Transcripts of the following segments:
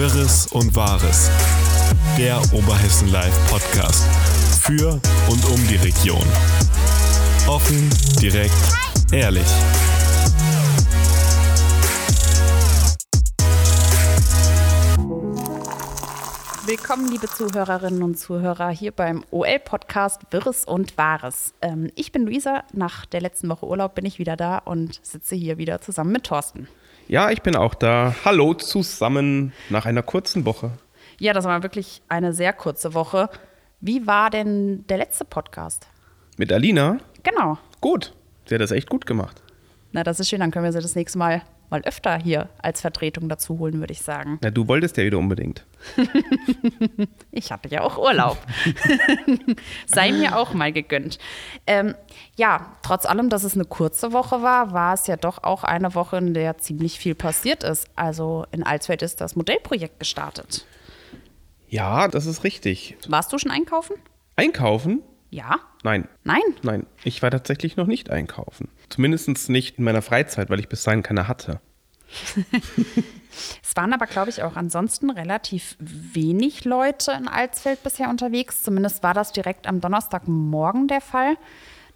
Wirres und Wahres. Der Oberhessen Live Podcast. Für und um die Region. Offen, direkt, ehrlich. Willkommen, liebe Zuhörerinnen und Zuhörer, hier beim OL-Podcast Wirres und Wahres. Ähm, ich bin Luisa. Nach der letzten Woche Urlaub bin ich wieder da und sitze hier wieder zusammen mit Thorsten. Ja, ich bin auch da. Hallo zusammen nach einer kurzen Woche. Ja, das war wirklich eine sehr kurze Woche. Wie war denn der letzte Podcast? Mit Alina? Genau. Gut. Sie hat das echt gut gemacht. Na, das ist schön. Dann können wir sie das nächste Mal mal öfter hier als Vertretung dazu holen, würde ich sagen. Na, du wolltest ja wieder unbedingt. ich hatte ja auch Urlaub. Sei mir auch mal gegönnt. Ähm, ja, trotz allem, dass es eine kurze Woche war, war es ja doch auch eine Woche, in der ziemlich viel passiert ist. Also in Alsfeld ist das Modellprojekt gestartet. Ja, das ist richtig. Warst du schon einkaufen? Einkaufen? Ja. Nein. Nein? Nein, ich war tatsächlich noch nicht einkaufen. Zumindest nicht in meiner Freizeit, weil ich bis dahin keine hatte. es waren aber, glaube ich, auch ansonsten relativ wenig Leute in Alsfeld bisher unterwegs. Zumindest war das direkt am Donnerstagmorgen der Fall.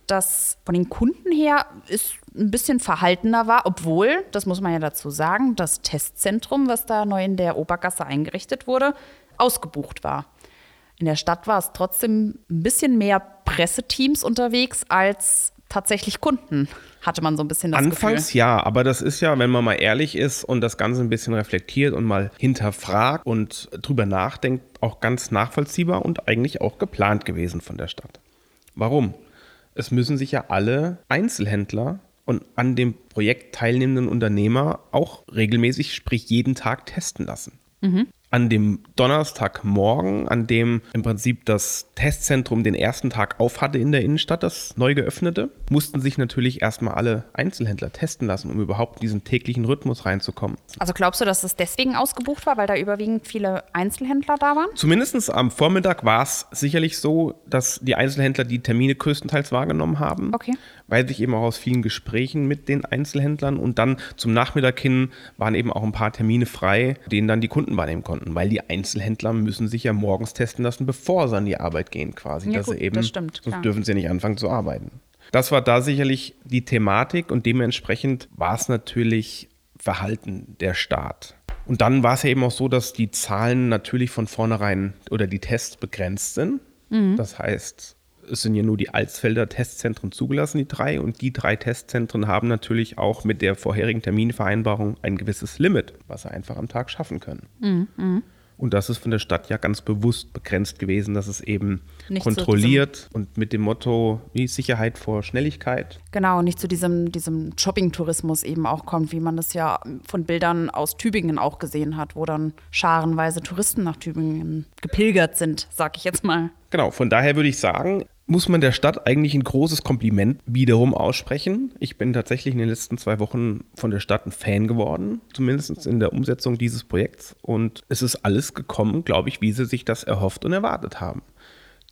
Das von den Kunden her ist ein bisschen verhaltener war, obwohl, das muss man ja dazu sagen, das Testzentrum, was da neu in der Obergasse eingerichtet wurde, ausgebucht war. In der Stadt war es trotzdem ein bisschen mehr Presseteams unterwegs als tatsächlich Kunden, hatte man so ein bisschen das Anfangs Gefühl. ja, aber das ist ja, wenn man mal ehrlich ist und das Ganze ein bisschen reflektiert und mal hinterfragt und drüber nachdenkt, auch ganz nachvollziehbar und eigentlich auch geplant gewesen von der Stadt. Warum? Es müssen sich ja alle Einzelhändler und an dem Projekt teilnehmenden Unternehmer auch regelmäßig, sprich jeden Tag testen lassen. Mhm an dem Donnerstagmorgen, an dem im Prinzip das Testzentrum den ersten Tag auf hatte in der Innenstadt, das neu geöffnete, mussten sich natürlich erstmal alle Einzelhändler testen lassen, um überhaupt in diesen täglichen Rhythmus reinzukommen. Also glaubst du, dass es deswegen ausgebucht war, weil da überwiegend viele Einzelhändler da waren? Zumindest am Vormittag war es sicherlich so, dass die Einzelhändler die Termine größtenteils wahrgenommen haben. Okay. Weil sich eben auch aus vielen Gesprächen mit den Einzelhändlern und dann zum Nachmittag hin waren eben auch ein paar Termine frei, denen dann die Kunden wahrnehmen konnten weil die Einzelhändler müssen sich ja morgens testen lassen, bevor sie an die Arbeit gehen quasi. Ja, dass gut, sie eben, das stimmt, sonst dürfen sie nicht anfangen zu arbeiten. Das war da sicherlich die Thematik und dementsprechend war es natürlich Verhalten der Staat. Und dann war es ja eben auch so, dass die Zahlen natürlich von vornherein oder die Tests begrenzt sind. Mhm. Das heißt, es sind ja nur die Alsfelder Testzentren zugelassen, die drei. Und die drei Testzentren haben natürlich auch mit der vorherigen Terminvereinbarung ein gewisses Limit, was sie einfach am Tag schaffen können. Mhm. Und das ist von der Stadt ja ganz bewusst begrenzt gewesen, dass es eben nicht kontrolliert und mit dem Motto wie Sicherheit vor Schnelligkeit. Genau, nicht zu diesem, diesem Shopping-Tourismus eben auch kommt, wie man das ja von Bildern aus Tübingen auch gesehen hat, wo dann scharenweise Touristen nach Tübingen gepilgert sind, sag ich jetzt mal. Genau, von daher würde ich sagen, muss man der Stadt eigentlich ein großes Kompliment wiederum aussprechen. Ich bin tatsächlich in den letzten zwei Wochen von der Stadt ein Fan geworden, zumindest in der Umsetzung dieses Projekts. Und es ist alles gekommen, glaube ich, wie sie sich das erhofft und erwartet haben.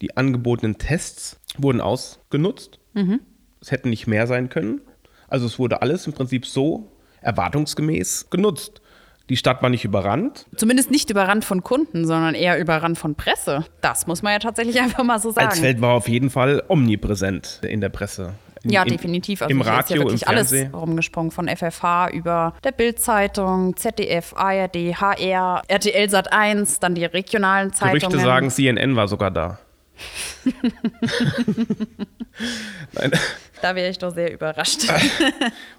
Die angebotenen Tests wurden ausgenutzt. Mhm. Es hätten nicht mehr sein können. Also es wurde alles im Prinzip so erwartungsgemäß genutzt. Die Stadt war nicht überrannt. Zumindest nicht überrannt von Kunden, sondern eher überrannt von Presse. Das muss man ja tatsächlich einfach mal so sagen. Alsfeld war auf jeden Fall omnipräsent in der Presse. In, ja, definitiv. Also Im Radio, ist ja wirklich alles rumgesprungen. Von FFH über der Bild-Zeitung, ZDF, ARD, HR, RTL Sat 1, dann die regionalen Zeitungen. Gerüchte sagen, CNN war sogar da. Nein. Da wäre ich doch sehr überrascht.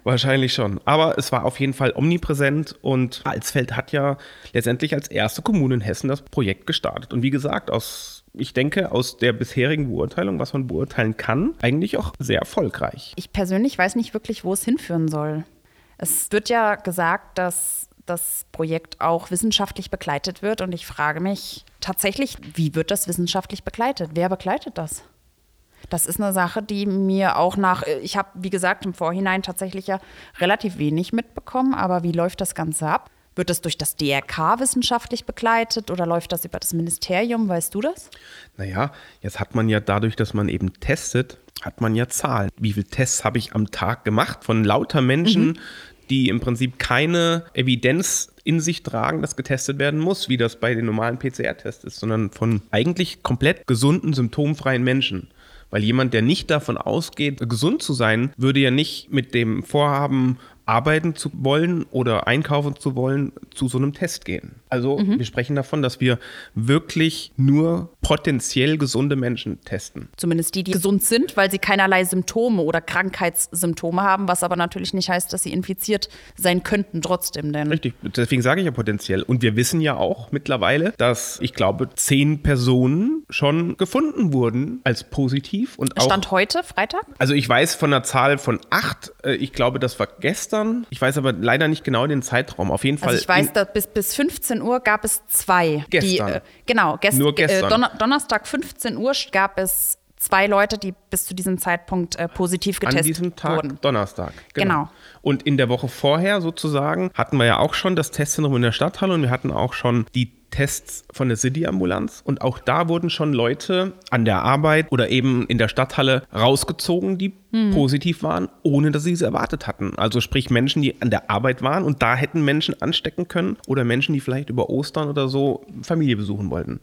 Wahrscheinlich schon. Aber es war auf jeden Fall omnipräsent und Alsfeld hat ja letztendlich als erste Kommune in Hessen das Projekt gestartet. Und wie gesagt, aus, ich denke, aus der bisherigen Beurteilung, was man beurteilen kann, eigentlich auch sehr erfolgreich. Ich persönlich weiß nicht wirklich, wo es hinführen soll. Es wird ja gesagt, dass das Projekt auch wissenschaftlich begleitet wird. Und ich frage mich tatsächlich, wie wird das wissenschaftlich begleitet? Wer begleitet das? Das ist eine Sache, die mir auch nach, ich habe, wie gesagt, im Vorhinein tatsächlich ja relativ wenig mitbekommen, aber wie läuft das Ganze ab? Wird das durch das DRK wissenschaftlich begleitet oder läuft das über das Ministerium? Weißt du das? Naja, jetzt hat man ja dadurch, dass man eben testet, hat man ja Zahlen. Wie viele Tests habe ich am Tag gemacht von lauter Menschen, mhm die im Prinzip keine Evidenz in sich tragen, dass getestet werden muss, wie das bei den normalen PCR-Tests ist, sondern von eigentlich komplett gesunden, symptomfreien Menschen. Weil jemand, der nicht davon ausgeht, gesund zu sein, würde ja nicht mit dem Vorhaben, arbeiten zu wollen oder einkaufen zu wollen, zu so einem Test gehen. Also mhm. wir sprechen davon, dass wir wirklich nur potenziell gesunde Menschen testen. Zumindest die, die gesund sind, weil sie keinerlei Symptome oder Krankheitssymptome haben, was aber natürlich nicht heißt, dass sie infiziert sein könnten trotzdem. Denn Richtig, deswegen sage ich ja potenziell. Und wir wissen ja auch mittlerweile, dass ich glaube, zehn Personen schon gefunden wurden als positiv. Und Stand heute, Freitag? Also ich weiß von einer Zahl von acht, äh, ich glaube, das war gestern gestern. Ich weiß aber leider nicht genau den Zeitraum. Auf jeden also Fall. Also ich weiß, dass bis, bis 15 Uhr gab es zwei. Gestern. Die, äh, genau, gest Nur äh, gestern. Äh, Donner Donnerstag 15 Uhr gab es zwei Leute, die bis zu diesem Zeitpunkt äh, positiv getestet wurden. An diesem Tag, wurden. Donnerstag. Genau. genau. Und in der Woche vorher sozusagen hatten wir ja auch schon das Testzentrum in der Stadthalle und wir hatten auch schon die Tests von der City-Ambulanz. Und auch da wurden schon Leute an der Arbeit oder eben in der Stadthalle rausgezogen, die hm. positiv waren, ohne dass sie es erwartet hatten. Also sprich Menschen, die an der Arbeit waren und da hätten Menschen anstecken können oder Menschen, die vielleicht über Ostern oder so Familie besuchen wollten.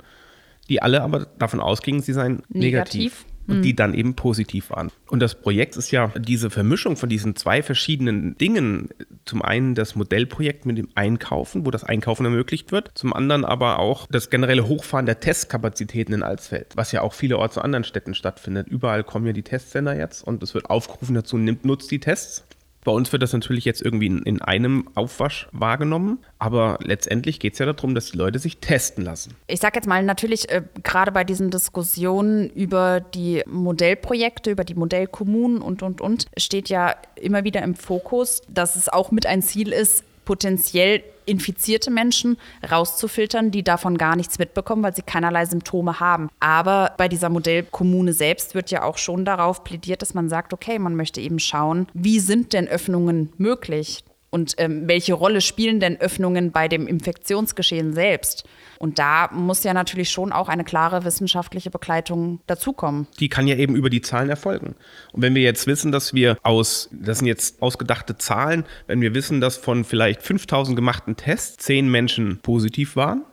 Die alle aber davon ausgingen, sie seien negativ. negativ und die hm. dann eben positiv waren. Und das Projekt ist ja diese Vermischung von diesen zwei verschiedenen Dingen. Zum einen das Modellprojekt mit dem Einkaufen, wo das Einkaufen ermöglicht wird. Zum anderen aber auch das generelle Hochfahren der Testkapazitäten in Alsfeld, was ja auch vielerorts in anderen Städten stattfindet. Überall kommen ja die Testsender jetzt und es wird aufgerufen dazu, nimmt, nutzt die Tests. Bei uns wird das natürlich jetzt irgendwie in, in einem Aufwasch wahrgenommen, aber letztendlich geht es ja darum, dass die Leute sich testen lassen. Ich sage jetzt mal natürlich, äh, gerade bei diesen Diskussionen über die Modellprojekte, über die Modellkommunen und, und, und, steht ja immer wieder im Fokus, dass es auch mit ein Ziel ist, potenziell infizierte Menschen rauszufiltern, die davon gar nichts mitbekommen, weil sie keinerlei Symptome haben. Aber bei dieser Modellkommune selbst wird ja auch schon darauf plädiert, dass man sagt, okay, man möchte eben schauen, wie sind denn Öffnungen möglich? Und ähm, welche Rolle spielen denn Öffnungen bei dem Infektionsgeschehen selbst? Und da muss ja natürlich schon auch eine klare wissenschaftliche Begleitung dazukommen. Die kann ja eben über die Zahlen erfolgen. Und wenn wir jetzt wissen, dass wir aus, das sind jetzt ausgedachte Zahlen, wenn wir wissen, dass von vielleicht 5000 gemachten Tests zehn Menschen positiv waren,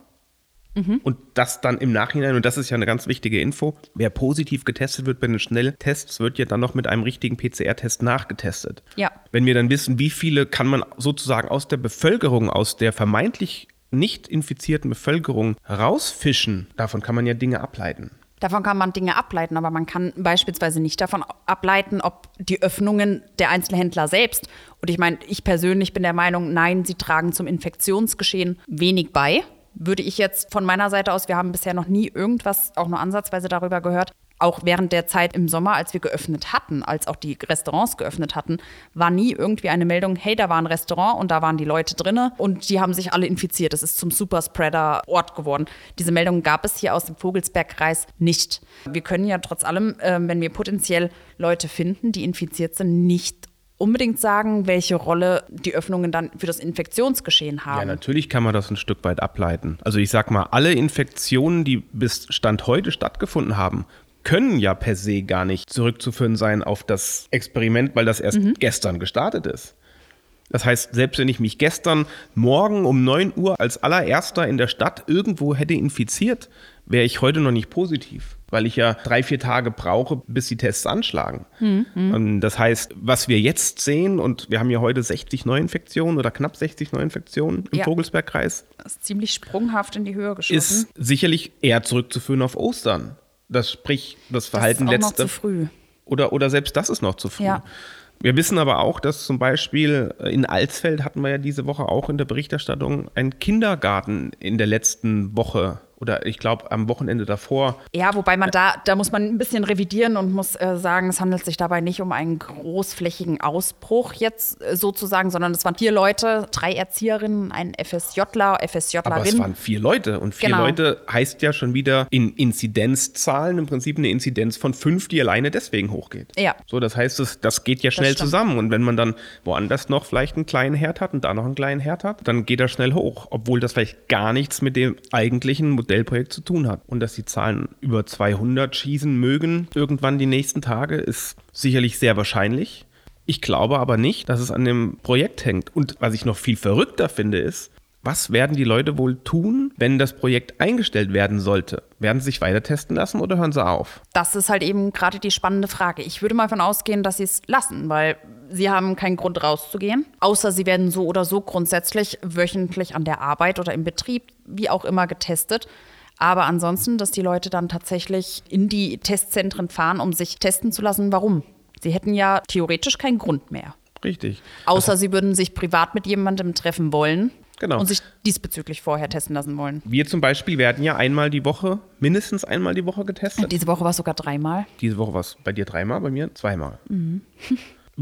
Mhm. Und das dann im Nachhinein, und das ist ja eine ganz wichtige Info, wer positiv getestet wird bei den Schnelltests, wird ja dann noch mit einem richtigen PCR-Test nachgetestet. Ja. Wenn wir dann wissen, wie viele kann man sozusagen aus der Bevölkerung, aus der vermeintlich nicht infizierten Bevölkerung rausfischen, davon kann man ja Dinge ableiten. Davon kann man Dinge ableiten, aber man kann beispielsweise nicht davon ableiten, ob die Öffnungen der Einzelhändler selbst, und ich meine, ich persönlich bin der Meinung, nein, sie tragen zum Infektionsgeschehen wenig bei würde ich jetzt von meiner Seite aus, wir haben bisher noch nie irgendwas auch nur ansatzweise darüber gehört. Auch während der Zeit im Sommer, als wir geöffnet hatten, als auch die Restaurants geöffnet hatten, war nie irgendwie eine Meldung, hey, da war ein Restaurant und da waren die Leute drinne und die haben sich alle infiziert. Es ist zum Superspreader-Ort geworden. Diese Meldung gab es hier aus dem Vogelsbergkreis nicht. Wir können ja trotz allem, äh, wenn wir potenziell Leute finden, die infiziert sind, nicht unbedingt sagen, welche Rolle die Öffnungen dann für das Infektionsgeschehen haben. Ja, natürlich kann man das ein Stück weit ableiten. Also ich sag mal, alle Infektionen, die bis Stand heute stattgefunden haben, können ja per se gar nicht zurückzuführen sein auf das Experiment, weil das erst mhm. gestern gestartet ist. Das heißt, selbst wenn ich mich gestern Morgen um 9 Uhr als allererster in der Stadt irgendwo hätte infiziert, wäre ich heute noch nicht positiv weil ich ja drei, vier Tage brauche, bis die Tests anschlagen. Mhm. das heißt, was wir jetzt sehen, und wir haben ja heute 60 Neuinfektionen oder knapp 60 Neuinfektionen im ja. Vogelsbergkreis. Das ist ziemlich sprunghaft in die Höhe geschossen. Ist sicherlich eher zurückzuführen auf Ostern. Das sprich, das Verhalten das ist auch letzte. Noch zu früh. Oder, oder selbst das ist noch zu früh. Ja. Wir wissen aber auch, dass zum Beispiel in Alsfeld hatten wir ja diese Woche auch in der Berichterstattung einen Kindergarten in der letzten Woche oder ich glaube am Wochenende davor. Ja, wobei man da, da muss man ein bisschen revidieren und muss äh, sagen, es handelt sich dabei nicht um einen großflächigen Ausbruch jetzt äh, sozusagen, sondern es waren vier Leute, drei Erzieherinnen, ein FSJler, FSJlerin. Aber es waren vier Leute und vier genau. Leute heißt ja schon wieder in Inzidenzzahlen im Prinzip eine Inzidenz von fünf, die alleine deswegen hochgeht. Ja. So, das heißt, das, das geht ja schnell zusammen und wenn man dann woanders noch vielleicht einen kleinen Herd hat und da noch einen kleinen Herd hat, dann geht er schnell hoch, obwohl das vielleicht gar nichts mit dem eigentlichen Modellprojekt zu tun hat. Und dass die Zahlen über 200 schießen mögen, irgendwann die nächsten Tage, ist sicherlich sehr wahrscheinlich. Ich glaube aber nicht, dass es an dem Projekt hängt. Und was ich noch viel verrückter finde, ist, was werden die Leute wohl tun, wenn das Projekt eingestellt werden sollte? Werden sie sich weiter testen lassen oder hören sie auf? Das ist halt eben gerade die spannende Frage. Ich würde mal davon ausgehen, dass sie es lassen, weil sie haben keinen Grund rauszugehen. Außer sie werden so oder so grundsätzlich wöchentlich an der Arbeit oder im Betrieb, wie auch immer, getestet. Aber ansonsten, dass die Leute dann tatsächlich in die Testzentren fahren, um sich testen zu lassen. Warum? Sie hätten ja theoretisch keinen Grund mehr. Richtig. Außer sie würden sich privat mit jemandem treffen wollen. Genau. Und sich diesbezüglich vorher testen lassen wollen. Wir zum Beispiel werden ja einmal die Woche, mindestens einmal die Woche getestet. Diese Woche war es sogar dreimal. Diese Woche war es bei dir dreimal, bei mir zweimal.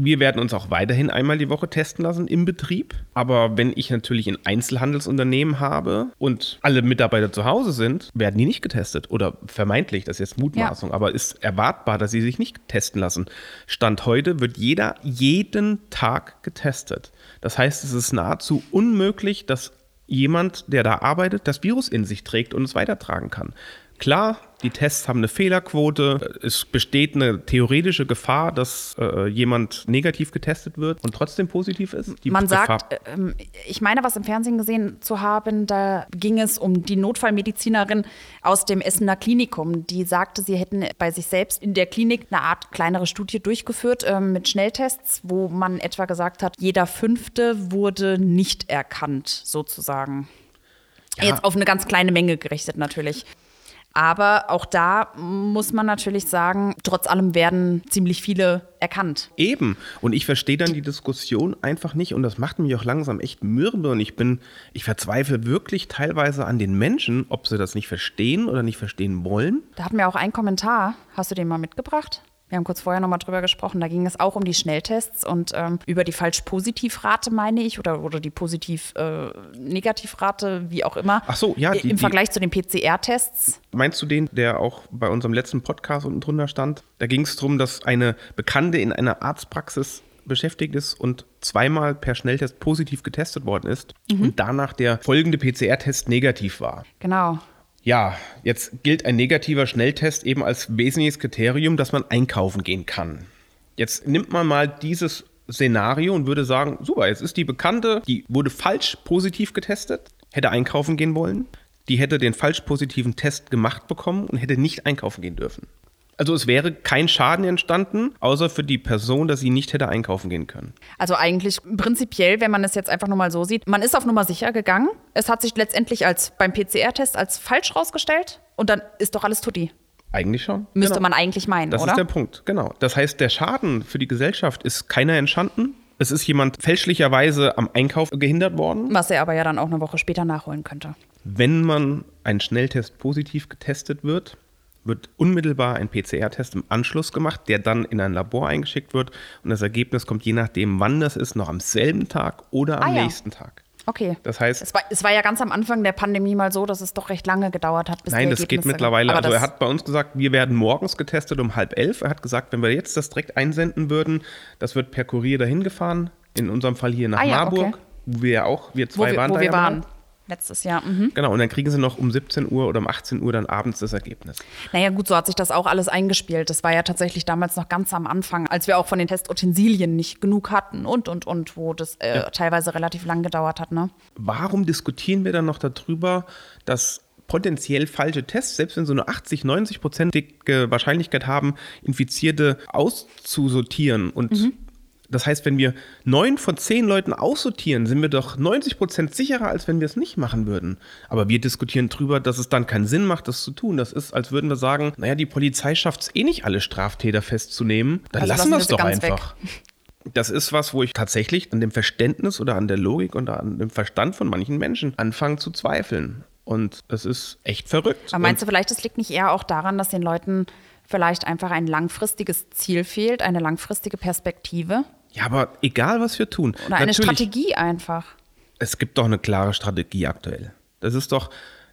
Wir werden uns auch weiterhin einmal die Woche testen lassen im Betrieb. Aber wenn ich natürlich ein Einzelhandelsunternehmen habe und alle Mitarbeiter zu Hause sind, werden die nicht getestet. Oder vermeintlich, das ist jetzt Mutmaßung, aber ist erwartbar, dass sie sich nicht testen lassen. Stand heute wird jeder jeden Tag getestet. Das heißt, es ist nahezu unmöglich, dass jemand, der da arbeitet, das Virus in sich trägt und es weitertragen kann. Klar, die Tests haben eine Fehlerquote. Es besteht eine theoretische Gefahr, dass äh, jemand negativ getestet wird und trotzdem positiv ist. Die Man Gefahr- sagt, ähm, ich meine, was im Fernsehen gesehen zu haben, da ging es um die Notfallmedizinerin aus dem Essener Klinikum, die sagte, sie hätten bei sich selbst in der Klinik eine Art kleinere Studie durchgeführt ähm, mit Schnelltests, wo man etwa gesagt hat, jeder fünfte wurde nicht erkannt, sozusagen. Ja. Jetzt auf eine ganz kleine Menge gerichtet natürlich. Aber auch da muss man natürlich sagen, trotz allem werden ziemlich viele erkannt. Eben. Und ich verstehe dann die Diskussion einfach nicht und das macht mich auch langsam echt mürbe und ich bin, ich verzweifle wirklich teilweise an den Menschen, ob sie das nicht verstehen oder nicht verstehen wollen. Da hatten wir auch einen Kommentar. Hast du den mal mitgebracht? Wir haben kurz vorher nochmal drüber gesprochen. Da ging es auch um die Schnelltests und ähm, über die Falsch-Positiv-Rate, meine ich, oder, oder die Positiv-Negativ-Rate, wie auch immer. Ach so, ja, die- Im die- Vergleich zu den PCR-Tests. Meinst du den, der auch bei unserem letzten Podcast unten drunter stand? Da ging es darum, dass eine Bekannte in einer Arztpraxis beschäftigt ist und zweimal per Schnelltest positiv getestet worden ist und danach der folgende PCR-Test negativ war. Genau. Ja, jetzt gilt ein negativer Schnelltest eben als wesentliches Kriterium, dass man einkaufen gehen kann. Jetzt nimmt man mal dieses Szenario und würde sagen, super, jetzt ist die Bekannte, die wurde falsch positiv getestet, hätte einkaufen gehen wollen, die hätte den falsch positiven Test gemacht bekommen und hätte nicht einkaufen gehen dürfen. Also es wäre kein Schaden entstanden, außer für die Person, dass sie nicht hätte einkaufen gehen können. Also eigentlich prinzipiell, wenn man es jetzt einfach nur mal so sieht, man ist auf Nummer sicher gegangen. Es hat sich letztendlich als beim PCR-Test als falsch rausgestellt und dann ist doch alles tutti. Eigentlich schon. Müsste Genau. man eigentlich meinen, Das oder? ist der Punkt, genau. Das heißt, der Schaden für die Gesellschaft ist keiner entstanden. Es ist jemand fälschlicherweise am Einkauf gehindert worden. Was er aber ja dann auch eine Woche später nachholen könnte. Wenn man ein Schnelltest positiv getestet wird, wird unmittelbar ein PCR-Test im Anschluss gemacht, der dann in ein Labor eingeschickt wird und das Ergebnis kommt je nachdem, wann das ist, noch am selben Tag oder am Ah ja. nächsten Tag. Okay. Das heißt, Es war, es war ja ganz am Anfang der Pandemie mal so, dass es doch recht lange gedauert hat, bis Nein, das geht mittlerweile. Aber Also er hat bei uns gesagt, wir werden morgens getestet um halb elf. Er hat gesagt, wenn wir jetzt das direkt einsenden würden, das wird per Kurier dahin gefahren. In unserem Fall hier nach Ah ja, Marburg, okay. wo wir ja auch, wir wo zwei wir, waren wo da wir ja waren. mal. Letztes Jahr. Mhm. Genau, und dann kriegen sie noch um 17 Uhr oder um 18 Uhr dann abends das Ergebnis. Naja, gut, so hat sich das auch alles eingespielt. Das war ja tatsächlich damals noch ganz am Anfang, als wir auch von den Testutensilien nicht genug hatten und, und, und, wo das äh, teilweise relativ lang gedauert hat, ne? Warum diskutieren wir dann noch darüber, dass potenziell falsche Tests, selbst wenn sie nur 80, 90 prozentige Wahrscheinlichkeit haben, Infizierte auszusortieren und Mhm. Das heißt, wenn wir neun von zehn Leuten aussortieren, sind wir doch 90 Prozent sicherer, als wenn wir es nicht machen würden. Aber wir diskutieren drüber, dass es dann keinen Sinn macht, das zu tun. Das ist, als würden wir sagen, naja, die Polizei schafft es eh nicht, alle Straftäter festzunehmen. Dann Also lassen wir es doch ganz weg. einfach. Das ist was, wo ich tatsächlich an dem Verständnis oder an der Logik und an dem Verstand von manchen Menschen anfange zu zweifeln. Und das ist echt verrückt. Aber meinst du vielleicht, das liegt nicht eher auch daran, dass den Leuten vielleicht einfach ein langfristiges Ziel fehlt, eine langfristige Perspektive ja, aber egal, was wir tun. oder eine Strategie einfach? es gibt doch eine klare Strategie aktuell. Das ist doch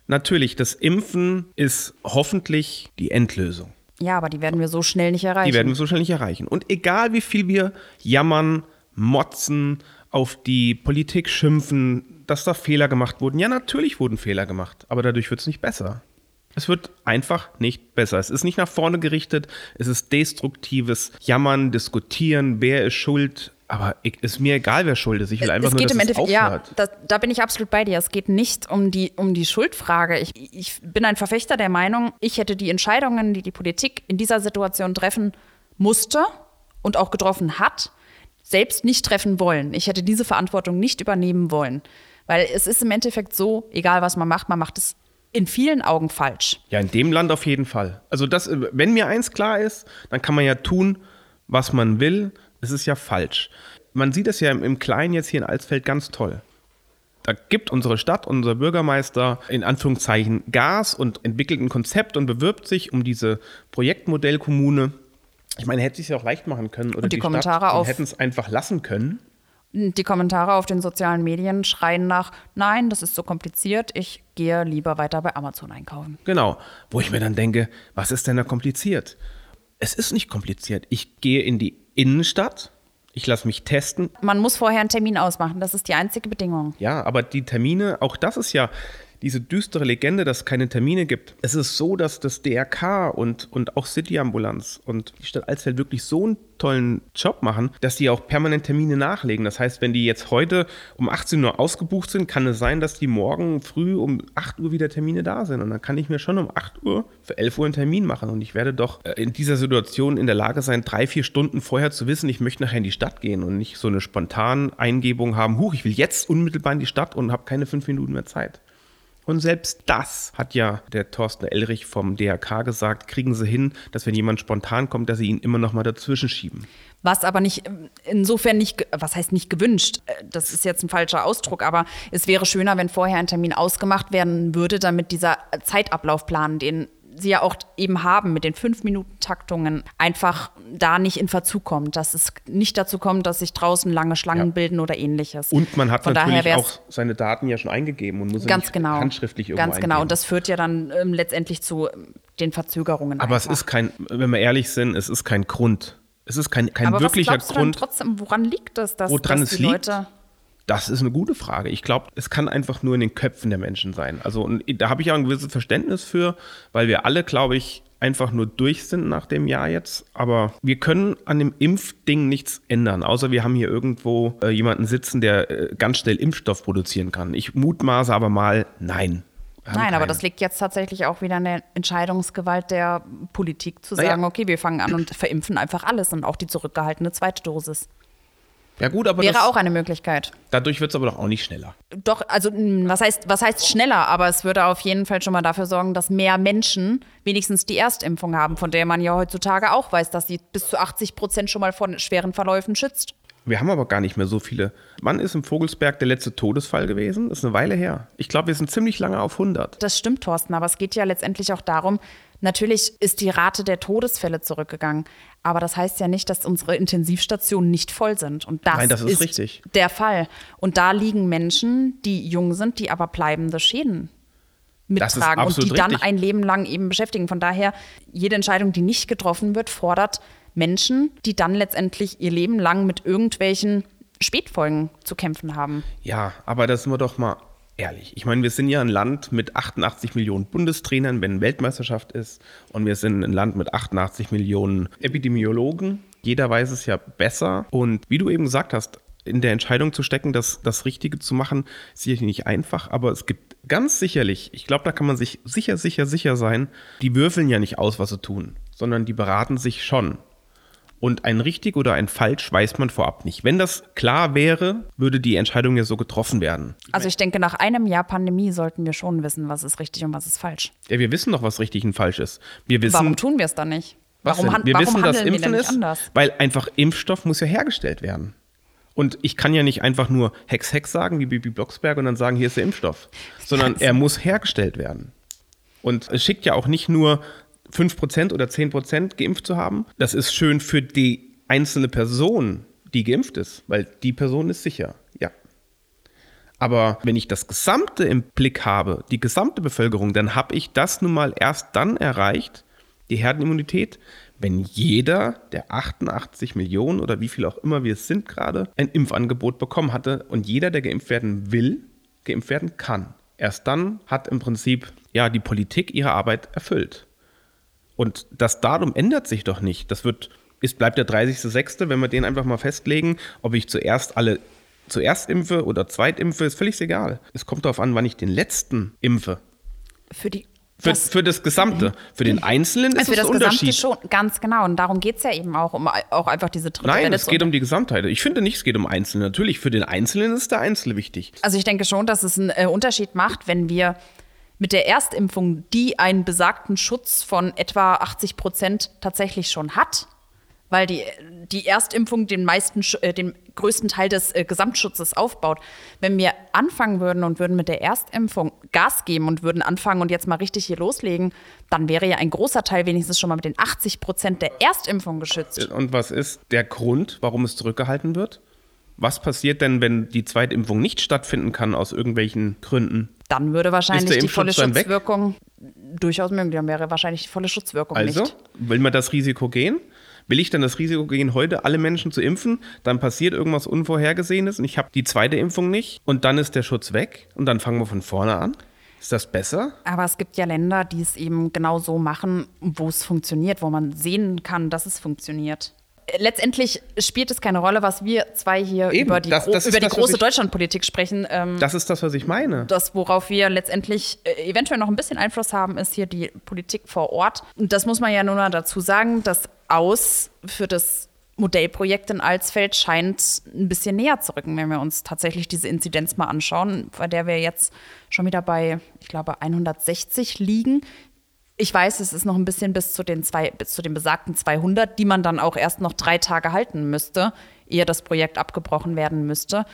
natürlich, das Impfen ist hoffentlich die Endlösung. Ja, aber die werden wir so schnell nicht erreichen. Die werden wir so schnell nicht erreichen. Und egal wie viel wir jammern, motzen, auf die Politik schimpfen, dass da Fehler gemacht wurden. Ja, natürlich wurden Fehler gemacht, aber dadurch wird es nicht besser. Es wird einfach nicht besser. Es ist nicht nach vorne gerichtet, es ist destruktives Jammern, Diskutieren, wer ist schuld. Aber ich, ist mir egal, wer schuld ist. Ich will einfach es nur, geht dass im Endeffekt, ja, aufhört. da, da bin ich absolut bei dir. Es geht nicht um die, um die Schuldfrage. Ich, ich bin ein Verfechter der Meinung, ich hätte die Entscheidungen, die die Politik in dieser Situation treffen musste und auch getroffen hat, selbst nicht treffen wollen. Ich hätte diese Verantwortung nicht übernehmen wollen. Weil es ist im Endeffekt so, egal was man macht, man macht es in vielen Augen falsch. Ja, in dem Land auf jeden Fall. Also das, wenn mir eins klar ist, dann kann man ja tun, was man will. Es ist ja falsch. Man sieht es ja im, im Kleinen jetzt hier in Alsfeld ganz toll. Da gibt unsere Stadt, unser Bürgermeister in Anführungszeichen Gas und entwickelt ein Konzept und bewirbt sich um diese Projektmodellkommune. Ich meine, hätte es ja auch leicht machen können oder Und die Kommentare Stadt auf- hätten es einfach lassen können. Die Kommentare auf den sozialen Medien schreien nach, nein, das ist so kompliziert, ich gehe lieber weiter bei Amazon einkaufen. Genau. Wo ich mir dann denke, was ist denn da kompliziert? Es ist nicht kompliziert. Ich gehe in die Innenstadt, ich lasse mich testen. Man muss vorher einen Termin ausmachen, das ist die einzige Bedingung. Ja, aber die Termine, auch das ist ja diese düstere Legende, dass es keine Termine gibt. Es ist so, dass das DRK und, und auch City-Ambulanz und die Stadt Alsfeld wirklich so einen tollen Job machen, dass die auch permanent Termine nachlegen. Das heißt, wenn die jetzt heute um 18 Uhr ausgebucht sind, kann es sein, dass die morgen früh um 8 Uhr wieder Termine da sind. Und dann kann ich mir schon um 8 Uhr für 11 Uhr einen Termin machen. Und ich werde doch äh, in dieser Situation in der Lage sein, drei, vier Stunden vorher zu wissen, ich möchte nachher in die Stadt gehen und nicht so eine spontane Eingebung haben, huch, ich will jetzt unmittelbar in die Stadt und habe keine fünf Minuten mehr Zeit. Und selbst das hat ja der Thorsten Elrich vom DRK gesagt, kriegen sie hin, dass wenn jemand spontan kommt, dass sie ihn immer noch mal dazwischen schieben. Was aber nicht, insofern nicht, was heißt nicht gewünscht, Äh, das ist jetzt ein falscher Ausdruck, aber es wäre schöner, wenn vorher ein Termin ausgemacht werden würde, damit dieser Zeitablaufplan, den Sie ja auch eben haben mit den Fünf-Minuten-Taktungen, einfach da nicht in Verzug kommt, dass es nicht dazu kommt, dass sich draußen lange Schlangen Ja. bilden oder ähnliches. Und man hat Von daher natürlich auch seine Daten ja schon eingegeben und muss Ganz nicht genau. handschriftlich irgendwo Ganz genau. eingeben. Und das führt ja dann ähm, letztendlich zu ähm, den Verzögerungen. Aber es einfach. ist kein, wenn wir ehrlich sind, es ist kein Grund. Es ist kein, kein Aber wirklicher was Grund. trotzdem, woran liegt es, dass, Woran dass es die liegt? Leute Das ist eine gute Frage. Ich glaube, es kann einfach nur in den Köpfen der Menschen sein. Also und da habe ich auch ein gewisses Verständnis für, weil wir alle, glaube ich, einfach nur durch sind nach dem Jahr jetzt. Aber wir können an dem Impfding nichts ändern, außer wir haben hier irgendwo äh, jemanden sitzen, der äh, ganz schnell Impfstoff produzieren kann. Ich mutmaße aber mal, nein. Nein, aber keine. das liegt jetzt tatsächlich auch wieder in der Entscheidungsgewalt der Politik zu Naja. sagen, okay, wir fangen an und verimpfen einfach alles und auch die zurückgehaltene zweite Dosis. Ja gut, aber Wäre das, auch eine Möglichkeit. dadurch wird es aber doch auch nicht schneller. Doch, also mh, was heißt, was heißt schneller, aber es würde auf jeden Fall schon mal dafür sorgen, dass mehr Menschen wenigstens die Erstimpfung haben, von der man ja heutzutage auch weiß, dass sie bis zu 80 Prozent schon mal vor schweren Verläufen schützt. Wir haben aber gar nicht mehr so viele. Wann ist im Vogelsberg der letzte Todesfall gewesen? Das ist eine Weile her. Ich glaube, wir sind ziemlich lange auf 100. Das stimmt, Thorsten, aber es geht ja letztendlich auch darum, natürlich ist die Rate der Todesfälle zurückgegangen, aber das heißt ja nicht, dass unsere Intensivstationen nicht voll sind. Und das, Nein, das ist richtig. der Fall. Und da liegen Menschen, die jung sind, die aber bleibende Schäden ist mittragen und die absolut dann richtig. ein Leben lang eben beschäftigen. Von daher, jede Entscheidung, die nicht getroffen wird, fordert Menschen, die dann letztendlich ihr Leben lang mit irgendwelchen Spätfolgen zu kämpfen haben. Ja, aber das sind wir doch mal ehrlich. Ich meine, wir sind ja ein Land mit 88 Millionen Bundestrainern, wenn Weltmeisterschaft ist. Und wir sind ein Land mit 88 Millionen Epidemiologen. Jeder weiß es ja besser. Und wie du eben gesagt hast, in der Entscheidung zu stecken, das, das Richtige zu machen, ist sicherlich nicht einfach, aber es gibt ganz sicherlich, ich glaube, da kann man sich sicher, sicher, sicher sein, die würfeln ja nicht aus, was sie tun, sondern die beraten sich schon. Und ein richtig oder ein falsch weiß man vorab nicht. Wenn das klar wäre, würde die Entscheidung ja so getroffen werden. Also ich denke, nach einem Jahr Pandemie sollten wir schon wissen, was ist richtig und was ist falsch. Ja, wir wissen doch, was richtig und falsch ist. Wir wissen, Warum tun wir es dann nicht? was Warum, denn? wir warum wissen, dass handeln wir Impfen ist, anders? weil einfach Impfstoff muss ja hergestellt werden. Und ich kann ja nicht einfach nur Hex Hex sagen, wie Bibi Blocksberg, und dann sagen, hier ist der Impfstoff, sondern er muss hergestellt werden. Und es schickt ja auch nicht nur 5% oder 10% geimpft zu haben. Das ist schön für die einzelne Person, die geimpft ist, weil die Person ist sicher, ja. Aber wenn ich das Gesamte im Blick habe, die gesamte Bevölkerung, dann habe ich das nun mal erst dann erreicht, die Herdenimmunität, wenn jeder der 88 Millionen oder wie viel auch immer wir es sind gerade, ein Impfangebot bekommen hatte und jeder, der geimpft werden will, geimpft werden kann. Erst dann hat im Prinzip ja, die Politik ihre Arbeit erfüllt. Und das Datum ändert sich doch nicht. Das wird, es bleibt der 30.06., wenn wir den einfach mal festlegen, ob ich zuerst alle zuerst impfe oder zweitimpfe, ist völlig egal. Es kommt darauf an, wann ich den letzten impfe. Für die Für das- das, für das Gesamte. Für den Einzelnen ist für es das ein Gesamte Unterschied. schon, ganz genau. Und darum geht es ja eben auch, um auch einfach diese dritte Nein, Welle es geht um die Gesamtheit. Ich finde nicht, es geht um Einzelne. Natürlich, für den Einzelnen ist der Einzelne wichtig. Also ich denke schon, dass es einen äh, Unterschied macht, wenn wir mit der Erstimpfung, die einen besagten Schutz von etwa 80 Prozent tatsächlich schon hat, weil die, die Erstimpfung den meisten, äh, den größten Teil des äh, Gesamtschutzes aufbaut. Wenn wir anfangen würden und würden mit der Erstimpfung Gas geben und würden anfangen und jetzt mal richtig hier loslegen, dann wäre ja ein großer Teil wenigstens schon mal mit den 80 Prozent der Erstimpfung geschützt. Und was ist der Grund, warum es zurückgehalten wird? Was passiert denn, wenn die Zweitimpfung nicht stattfinden kann aus irgendwelchen Gründen? Dann würde wahrscheinlich die volle? Schutzwirkung durchaus möglich. Dann wäre wahrscheinlich die volle Schutzwirkung Also, nicht. will man das Risiko gehen? Will ich dann das Risiko gehen, heute alle Menschen zu impfen? Dann passiert irgendwas Unvorhergesehenes und ich habe die zweite Impfung nicht und dann ist der Schutz weg und dann fangen wir von vorne an? Ist das besser? Aber es gibt ja Länder, die es eben genau so machen, wo es funktioniert, wo man sehen kann, dass es funktioniert. Letztendlich spielt es keine Rolle, was wir zwei hier Eben, über die, das- das über die das, große ich- Deutschlandpolitik sprechen. Ähm, Das ist das, was ich meine. das, worauf wir letztendlich äh, eventuell noch ein bisschen Einfluss haben, ist hier die Politik vor Ort. Und das muss man ja nun mal dazu sagen, das Aus für das Modellprojekt in Alsfeld scheint ein bisschen näher zu rücken, wenn wir uns tatsächlich diese Inzidenz mal anschauen, bei der wir jetzt schon wieder bei, ich glaube, 160 liegen. Ich weiß, es ist noch ein bisschen bis zu den, zwei, bis zu den besagten 200, die man dann auch erst noch drei Tage halten müsste, ehe das Projekt abgebrochen werden müsste.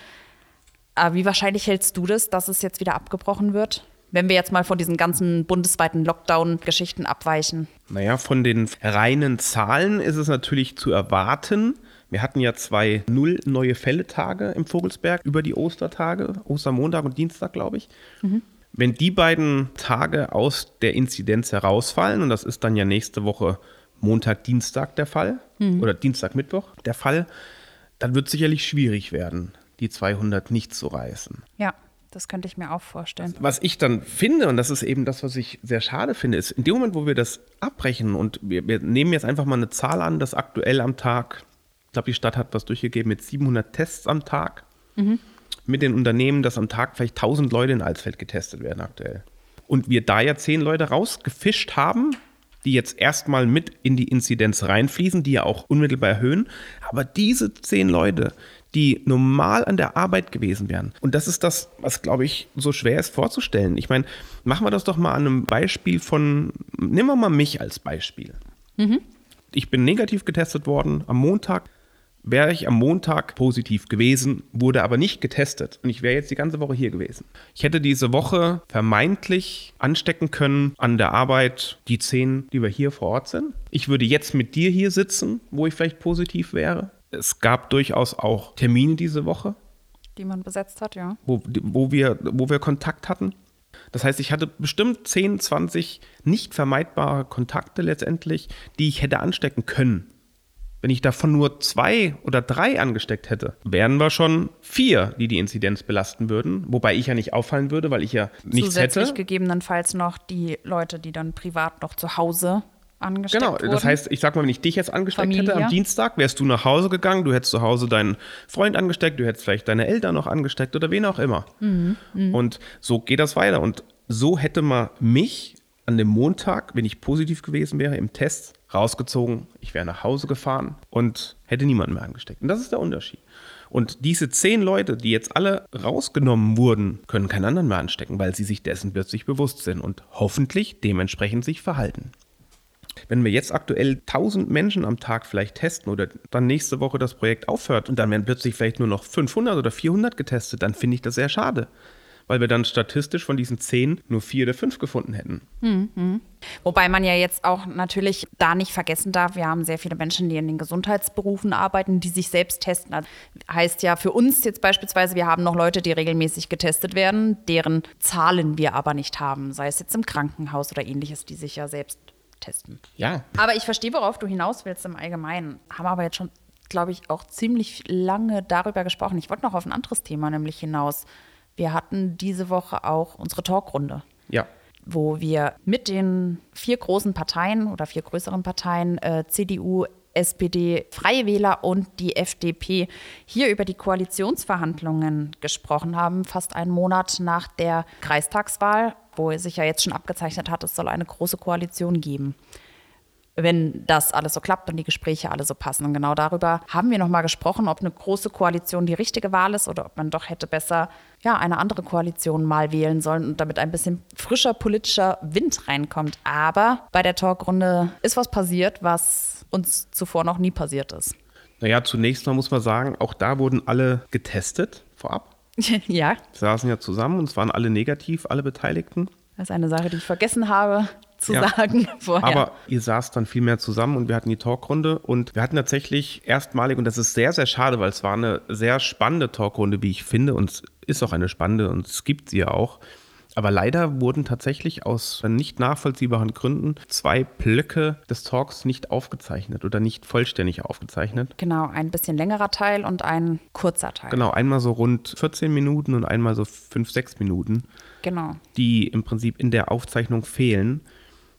Aber wie wahrscheinlich hältst du das, dass es jetzt wieder abgebrochen wird? Wenn wir jetzt mal von diesen ganzen bundesweiten Lockdown-Geschichten abweichen. Naja, von den reinen Zahlen ist es natürlich zu erwarten. Wir hatten ja zwei null neue Fälle-Tage im Vogelsberg über die Ostertage, Ostermontag und Dienstag, glaube ich. Wenn die beiden Tage aus der Inzidenz herausfallen, und das ist dann ja nächste Woche Montag, Dienstag der Fall, oder Dienstag, Mittwoch der Fall, dann wird es sicherlich schwierig werden, die 200 nicht zu reißen. Ja, das könnte ich mir auch vorstellen. Was ich dann finde, und das ist eben das, was ich sehr schade finde, ist, in dem Moment, wo wir das abbrechen und wir, wir nehmen jetzt einfach mal eine Zahl an, dass aktuell am Tag, ich glaube, die Stadt hat was durchgegeben mit 700 Tests am Tag, mit den Unternehmen, dass am Tag vielleicht 1000 Leute in Alsfeld getestet werden aktuell. Und wir da ja 10 Leute rausgefischt haben, die jetzt erstmal mit in die Inzidenz reinfließen, die ja auch unmittelbar erhöhen. Aber diese 10 Leute, die normal an der Arbeit gewesen wären. Und das ist das, was, glaube ich, so schwer ist vorzustellen. Ich meine, machen wir das doch mal an einem Beispiel von, nehmen wir mal mich als Beispiel. Ich bin negativ getestet worden am Montag. Wäre ich am Montag positiv gewesen, wurde aber nicht getestet und ich wäre jetzt die ganze Woche hier gewesen. Ich hätte diese Woche vermeintlich anstecken können an der Arbeit die zehn, die wir hier vor Ort sind. Ich würde jetzt mit dir hier sitzen, wo ich vielleicht positiv wäre. Es gab durchaus auch Termine diese Woche, Die man besetzt hat, ja. wo, wo, wir, wo wir Kontakt hatten. Das heißt, ich hatte bestimmt 10, 20 nicht vermeidbare Kontakte letztendlich, die ich hätte anstecken können. Wenn ich davon nur zwei oder drei angesteckt hätte, wären wir schon vier, die die Inzidenz belasten würden. Wobei ich ja nicht auffallen würde, weil ich ja nichts Zusätzlich hätte. gegebenenfalls noch die Leute, die dann privat noch zu Hause angesteckt Genau, wurden. das heißt, ich sag mal, wenn ich dich jetzt angesteckt Familie. hätte am Dienstag, wärst du nach Hause gegangen, du hättest zu Hause deinen Freund angesteckt, du hättest vielleicht deine Eltern noch angesteckt oder wen auch immer. Mhm, Und so geht das weiter. Und so hätte man mich an dem Montag, wenn ich positiv gewesen wäre, im Test rausgezogen, ich wäre nach Hause gefahren und hätte niemanden mehr angesteckt. Und das ist der Unterschied. Und diese zehn Leute, die jetzt alle rausgenommen wurden, können keinen anderen mehr anstecken, weil sie sich dessen plötzlich bewusst sind und hoffentlich dementsprechend sich verhalten. Wenn wir jetzt aktuell 1000 Menschen am Tag vielleicht testen oder dann nächste Woche das Projekt aufhört und dann werden plötzlich vielleicht nur noch 500 oder 400 getestet, dann finde ich das sehr schade. Weil wir dann statistisch von diesen 10 nur 4 oder 5 gefunden hätten. Wobei man ja jetzt auch natürlich da nicht vergessen darf, wir haben sehr viele Menschen, die in den Gesundheitsberufen arbeiten, die sich selbst testen. Also heißt ja für uns jetzt beispielsweise, wir haben noch Leute, die regelmäßig getestet werden, deren Zahlen wir aber nicht haben, sei es jetzt im Krankenhaus oder ähnliches, die sich ja selbst testen. Ja, Aber ich verstehe, worauf du hinaus willst im Allgemeinen. Haben aber jetzt schon, glaube ich, auch ziemlich lange darüber gesprochen. Ich wollte noch auf ein anderes Thema nämlich hinaus. Wir hatten diese Woche auch unsere Talkrunde. ja. wo wir mit den vier großen Parteien oder vier größeren Parteien, äh, CDU, SPD, Freie Wähler und die FDP hier über die Koalitionsverhandlungen gesprochen haben, fast einen Monat nach der Kreistagswahl, wo sich ja jetzt schon abgezeichnet hat, es soll eine große Koalition geben wenn das alles so klappt und die Gespräche alle so passen. Und genau darüber haben wir nochmal gesprochen, ob eine große Koalition die richtige Wahl ist oder ob man doch hätte besser ja, eine andere Koalition mal wählen sollen und damit ein bisschen frischer politischer Wind reinkommt. Aber bei der Talkrunde ist was passiert, was uns zuvor noch nie passiert ist. Naja, zunächst mal muss man sagen, auch da wurden alle getestet vorab. ja. Wir saßen ja zusammen und es waren alle negativ, alle Beteiligten. Das ist eine Sache, die ich vergessen habe zu ja. sagen vorher. Aber ihr saßt dann viel mehr zusammen und wir hatten die Talkrunde und wir hatten tatsächlich erstmalig, und das ist sehr, sehr schade, weil es war eine sehr spannende Talkrunde, wie ich finde, und es ist auch eine spannende und es gibt sie ja auch. Aber leider wurden tatsächlich aus nicht nachvollziehbaren Gründen zwei Blöcke des Talks nicht aufgezeichnet oder nicht vollständig aufgezeichnet. Genau, ein bisschen längerer Teil und ein kurzer Teil. Genau, einmal so rund 14 Minuten und einmal so 5, 6 Minuten. Genau. Die im Prinzip in der Aufzeichnung fehlen.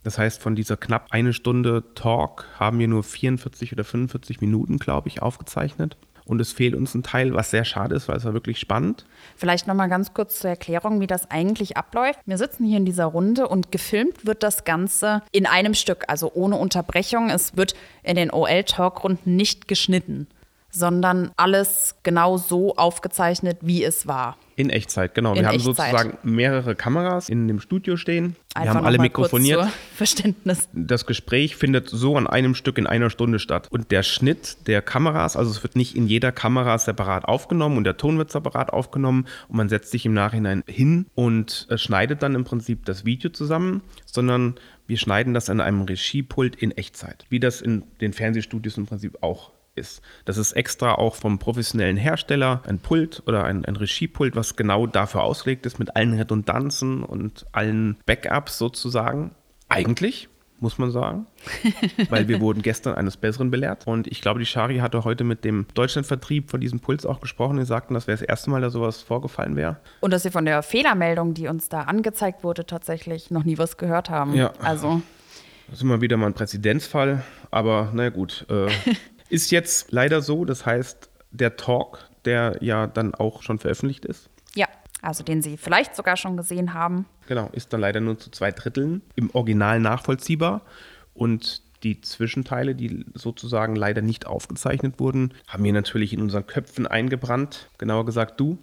Das heißt, von dieser knapp eine Stunde Talk haben wir nur 44 oder 45 Minuten, glaube ich, aufgezeichnet. Und es fehlt uns ein Teil, was sehr schade ist, weil es war wirklich spannend. Vielleicht noch mal ganz kurz zur Erklärung, wie das eigentlich abläuft. Wir sitzen hier in dieser Runde und gefilmt wird das Ganze in einem Stück, also ohne Unterbrechung. Es wird in den OL-Talkrunden nicht geschnitten, sondern alles genau so aufgezeichnet, wie es war. In Echtzeit, genau. In wir haben Echtzeit. sozusagen mehrere Kameras in dem Studio stehen. Einfach wir haben alle mikrofoniert. Verständnis. Das Gespräch findet so an einem Stück in einer Stunde statt. Und der Schnitt der Kameras, also es wird nicht in jeder Kamera separat aufgenommen und der Ton wird separat aufgenommen und man setzt sich im Nachhinein hin und äh, schneidet dann im Prinzip das Video zusammen, sondern wir schneiden das an einem Regiepult in Echtzeit, wie das in den Fernsehstudios im Prinzip auch ist. Das ist extra auch vom professionellen Hersteller ein Pult oder ein, ein Regiepult, was genau dafür ausgelegt ist, mit allen Redundanzen und allen Backups sozusagen. Eigentlich, muss man sagen, weil wir wurden gestern eines Besseren belehrt. Und ich glaube, die Shari hatte heute mit dem Deutschlandvertrieb von diesem Puls auch gesprochen. Die sagten, das wäre das erste Mal, dass sowas vorgefallen wäre. Und dass sie von der Fehlermeldung, die uns da angezeigt wurde, tatsächlich noch nie was gehört haben. Ja. Also. Das ist immer wieder mal ein Präzedenzfall, aber naja gut. Äh, Ist jetzt leider so, das heißt, der Talk, der ja dann auch schon veröffentlicht ist. Ja, also den Sie vielleicht sogar schon gesehen haben. Genau, ist dann leider nur zu zwei Dritteln im Original nachvollziehbar. Und die Zwischenteile, die sozusagen leider nicht aufgezeichnet wurden, haben wir natürlich in unseren Köpfen eingebrannt, genauer gesagt du,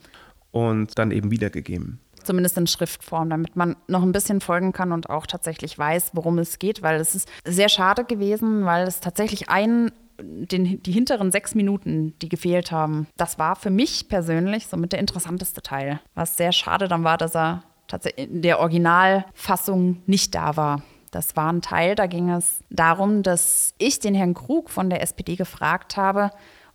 und dann eben wiedergegeben zumindest in Schriftform, damit man noch ein bisschen folgen kann und auch tatsächlich weiß, worum es geht, weil es ist sehr schade gewesen, weil es tatsächlich ein den, die hinteren sechs Minuten, die gefehlt haben, das war für mich persönlich somit der interessanteste Teil. Was sehr schade dann war, dass er tatsächlich in der Originalfassung nicht da war. Das war ein Teil, da ging es darum, dass ich den Herrn Krug von der SPD gefragt habe,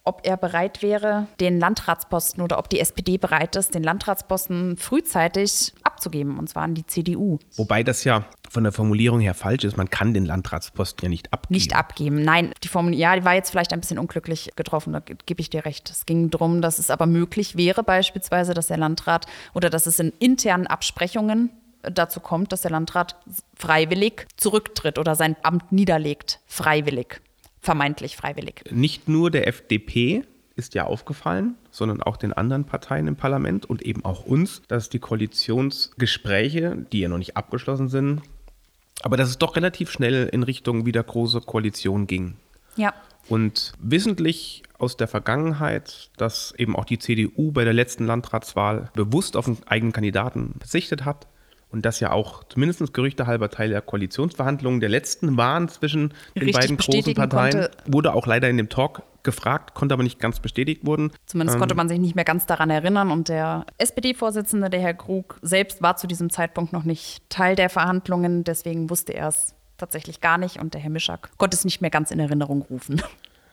ob er bereit wäre, den Landratsposten oder ob die SPD bereit ist, den Landratsposten frühzeitig abzugeben, und zwar an die CDU. Wobei das ja von der Formulierung her falsch ist. Man kann den Landratsposten ja nicht abgeben. Nicht abgeben. Nein, die Formulierung, ja, die war jetzt vielleicht ein bisschen unglücklich getroffen, da gebe ich dir recht. Es ging darum, dass es aber möglich wäre, beispielsweise, dass der Landrat oder dass es in internen Absprechungen dazu kommt, dass der Landrat freiwillig zurücktritt oder sein Amt niederlegt. Freiwillig vermeintlich freiwillig. Nicht nur der FDP ist ja aufgefallen, sondern auch den anderen Parteien im Parlament und eben auch uns, dass die Koalitionsgespräche, die ja noch nicht abgeschlossen sind, aber dass es doch relativ schnell in Richtung wieder große Koalition ging. Ja. Und wissentlich aus der Vergangenheit, dass eben auch die CDU bei der letzten Landratswahl bewusst auf einen eigenen Kandidaten verzichtet hat, und das ja auch zumindest Gerüchte halber Teil der Koalitionsverhandlungen der letzten waren zwischen den beiden großen Parteien. Konnte. Wurde auch leider in dem Talk gefragt, konnte aber nicht ganz bestätigt wurden. Zumindest ähm, konnte man sich nicht mehr ganz daran erinnern. Und der SPD-Vorsitzende, der Herr Krug, selbst war zu diesem Zeitpunkt noch nicht Teil der Verhandlungen. Deswegen wusste er es tatsächlich gar nicht. Und der Herr Mischak konnte es nicht mehr ganz in Erinnerung rufen.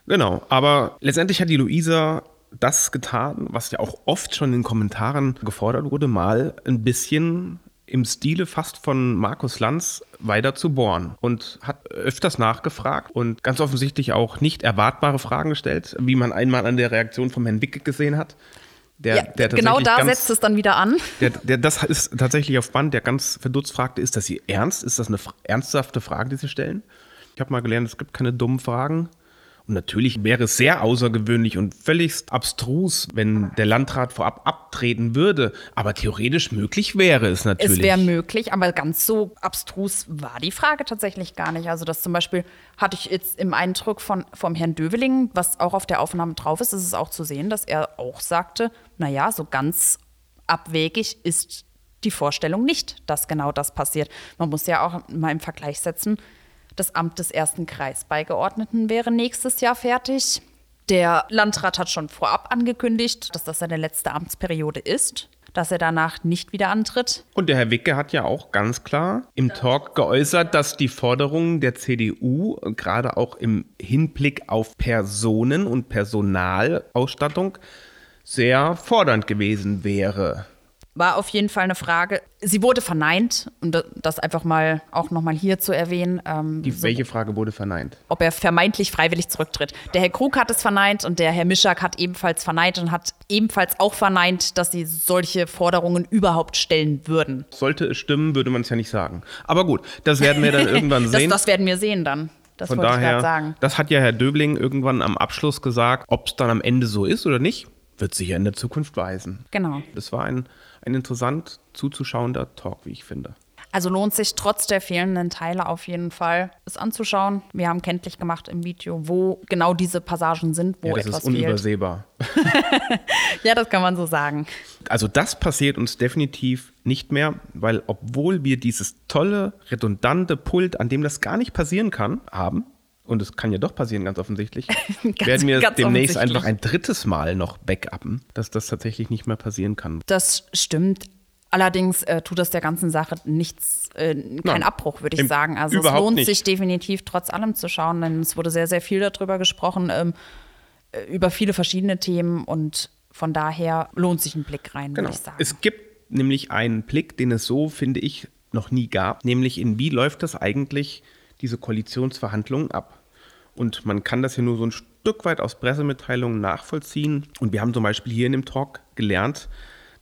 Genau, aber letztendlich hat die Luisa das getan, was ja auch oft schon in den Kommentaren gefordert wurde, mal ein bisschen im Stile fast von Markus Lanz weiter zu bohren und hat öfters nachgefragt und ganz offensichtlich auch nicht erwartbare Fragen gestellt, wie man einmal an der Reaktion von Herrn Wicke gesehen hat. Der, ja, der genau da ganz- setzt es dann wieder an. Der, der, das ist tatsächlich auf Band, der ganz verdutzt fragte, ist das hier ernst? Ist das eine ernsthafte Frage, die Sie stellen? Ich habe mal gelernt, es gibt keine dummen Fragen. Und natürlich wäre es sehr außergewöhnlich und völlig abstrus, wenn der Landrat vorab abtreten würde. Aber theoretisch möglich wäre es natürlich. Es wäre möglich, aber ganz so abstrus war die Frage tatsächlich gar nicht. Also das zum Beispiel hatte ich jetzt im Eindruck von, vom Herrn Döveling, was auch auf der Aufnahme drauf ist, ist es auch zu sehen, dass er auch sagte, naja, so ganz abwegig ist die Vorstellung nicht, dass genau das passiert. Man muss ja auch mal im Vergleich setzen, das Amt des ersten Kreisbeigeordneten wäre nächstes Jahr fertig. Der Landrat hat schon vorab angekündigt, dass das seine letzte Amtsperiode ist, dass er danach nicht wieder antritt. Und der Herr Wicke hat ja auch ganz klar im Talk geäußert, dass die Forderungen der CDU gerade auch im Hinblick auf Personen und Personalausstattung sehr fordernd gewesen wäre. War auf jeden Fall eine Frage. Sie wurde verneint, um da- das einfach mal auch nochmal hier zu erwähnen, ähm, Die, so, welche Frage wurde verneint? ob er vermeintlich freiwillig zurücktritt. Der Herr Krug hat es verneint und der Herr Mischak hat ebenfalls verneint und hat ebenfalls auch verneint, dass sie solche Forderungen überhaupt stellen würden. Sollte es stimmen, würde man es ja nicht sagen. Aber gut, das werden wir dann irgendwann Das, sehen. das werden wir sehen dann. Das Von wollte ich daher, gerade sagen. das hat ja Herr Döbling irgendwann am Abschluss gesagt. Ob es dann am Ende so ist oder nicht, wird sich ja in der Zukunft weisen. Genau. Das war ein, ein interessant zuzuschauender Talk, wie ich finde. Also lohnt sich trotz der fehlenden Teile auf jeden Fall, es anzuschauen. Wir haben kenntlich gemacht im Video, wo genau diese Passagen sind, wo Ja, das etwas ist unübersehbar. Ja, das kann man so sagen. Also das passiert uns definitiv nicht mehr, weil obwohl wir dieses tolle, redundante Pult, an dem das gar nicht passieren kann, haben, und es kann ja doch passieren, ganz offensichtlich, werden wir ganz demnächst einfach ein drittes Mal noch backuppen, dass das tatsächlich nicht mehr passieren kann. Das stimmt. Allerdings äh, tut das der ganzen Sache nichts, äh, kein Nein. Abbruch, würde ich sagen. Also es lohnt nicht. sich definitiv trotz allem zu schauen, denn es wurde sehr, sehr viel darüber gesprochen, ähm, äh, über viele verschiedene Themen und von daher lohnt sich ein Blick rein, Genau. würde ich sagen. Es gibt nämlich einen Blick, den es so, finde ich, noch nie gab, nämlich in wie läuft das eigentlich, diese Koalitionsverhandlungen ab. Und man kann das ja nur so ein Stück weit aus Pressemitteilungen nachvollziehen. Und wir haben zum Beispiel hier in dem Talk gelernt,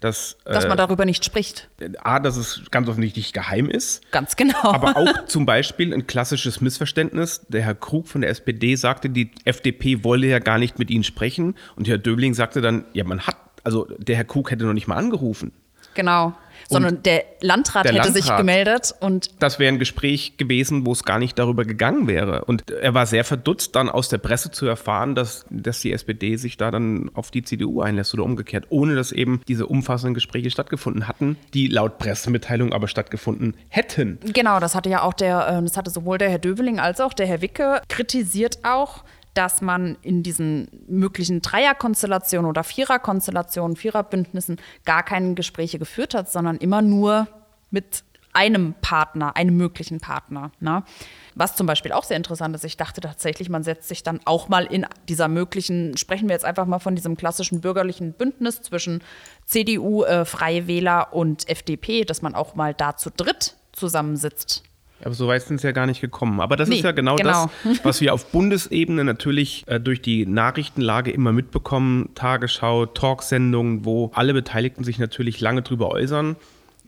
dass, Dass man darüber nicht spricht. äh, A, dass es ganz offensichtlich geheim ist, Ganz genau. aber auch zum Beispiel ein klassisches Missverständnis. Der Herr Krug von der SPD sagte, die FDP wolle ja gar nicht mit Ihnen sprechen. Und Herr Döbling sagte dann, ja, man hat, also der Herr Krug hätte noch nicht mal angerufen. Genau. Sondern der Landrat der hätte sich Landrat. gemeldet und Das wäre ein Gespräch gewesen, wo es gar nicht darüber gegangen wäre. Und er war sehr verdutzt, dann aus der Presse zu erfahren, dass, dass die SPD sich da dann auf die CDU einlässt oder umgekehrt, ohne dass eben diese umfassenden Gespräche stattgefunden hatten, die laut Pressemitteilung aber stattgefunden hätten. Genau, das hatte ja auch der, ähm, das hatte sowohl der Herr Döveling als auch der Herr Wicke kritisiert auch, dass man in diesen möglichen Dreierkonstellationen oder Viererkonstellationen, Viererbündnissen gar keine Gespräche geführt hat, sondern immer nur mit einem Partner, einem möglichen Partner. Ne? Was zum Beispiel auch sehr interessant ist, ich dachte tatsächlich, man setzt sich dann auch mal in dieser möglichen, sprechen wir jetzt einfach mal von diesem klassischen bürgerlichen Bündnis zwischen CDU, äh, Freie Wähler und FDP, dass man auch mal da zu dritt zusammensitzt. Aber so weit sind es ja gar nicht gekommen. Aber das Nee, ist ja genau, genau. das, was wir auf Bundesebene natürlich äh, durch die Nachrichtenlage immer mitbekommen. Tagesschau, Talksendungen, wo alle Beteiligten sich natürlich lange drüber äußern.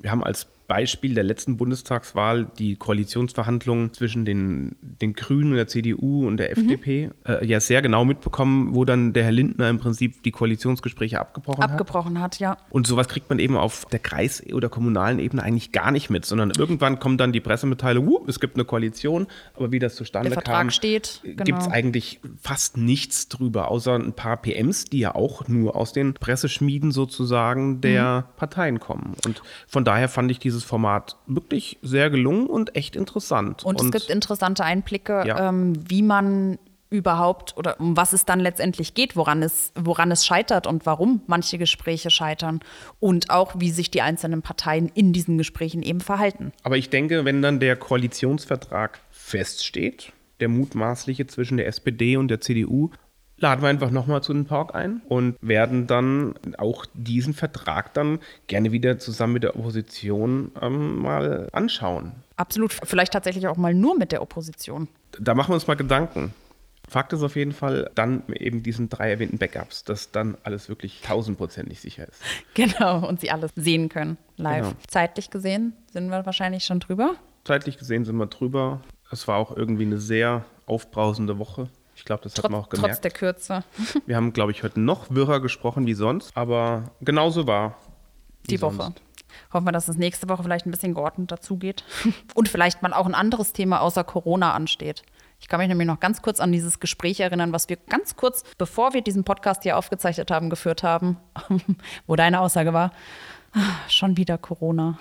Wir haben als Beispiel der letzten Bundestagswahl die Koalitionsverhandlungen zwischen den, den Grünen und der CDU und der FDP äh, ja sehr genau mitbekommen, wo dann der Herr Lindner im Prinzip die Koalitionsgespräche abgebrochen hat. Abgebrochen hat, ja. Und sowas kriegt man eben auf der Kreis- oder kommunalen Ebene eigentlich gar nicht mit, sondern irgendwann kommt dann die Pressemitteilung, uh, es gibt eine Koalition, aber wie das zustande Der Vertrag kam, steht, genau. gibt es eigentlich fast nichts drüber, außer ein paar PMs, die ja auch nur aus den Presseschmieden sozusagen der Mhm. Parteien kommen. Und von daher fand ich dieses Format wirklich sehr gelungen und echt interessant. Und, es gibt interessante Einblicke, Ja. ähm, wie man überhaupt oder um was es dann letztendlich geht, woran es, woran es scheitert und warum manche Gespräche scheitern und auch, wie sich die einzelnen Parteien in diesen Gesprächen eben verhalten. Aber ich denke, wenn dann der Koalitionsvertrag feststeht, der mutmaßliche zwischen der SPD und der CDU, laden wir einfach nochmal zu den Talk ein und werden dann auch diesen Vertrag dann gerne wieder zusammen mit der Opposition ähm, mal anschauen. Absolut, vielleicht tatsächlich auch mal nur mit der Opposition. Da machen wir uns mal Gedanken. Fakt ist auf jeden Fall, dann eben diesen drei erwähnten Backups, dass dann alles wirklich tausendprozentig sicher ist. Genau, und sie alles sehen können live. Genau. Zeitlich gesehen sind wir wahrscheinlich schon drüber. Zeitlich gesehen sind wir drüber. Es war auch irgendwie eine sehr aufbrausende Woche. Ich glaube, das hat man auch gemerkt. trotz der Kürze. Wir haben, glaube ich, heute noch wirrer gesprochen wie sonst, aber genauso war Die Woche. sonst. Hoffen wir, dass es nächste Woche vielleicht ein bisschen geordnet dazugeht. Und vielleicht mal auch ein anderes Thema außer Corona ansteht. Ich kann mich nämlich noch ganz kurz an dieses Gespräch erinnern, was wir ganz kurz, bevor wir diesen Podcast hier aufgezeichnet haben, geführt haben, wo deine Aussage war, "Ah, schon wieder Corona.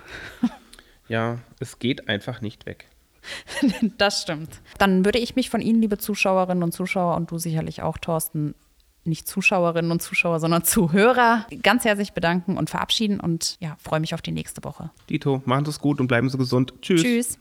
Ja, es geht einfach nicht weg. Das stimmt. Dann würde ich mich von Ihnen, liebe Zuschauerinnen und Zuschauer, und du sicherlich auch, Thorsten, nicht Zuschauerinnen und Zuschauer, sondern Zuhörer, ganz herzlich bedanken und verabschieden und ja, freue mich auf die nächste Woche. Dito, machen Sie es gut und bleiben Sie gesund. Tschüss. Tschüss.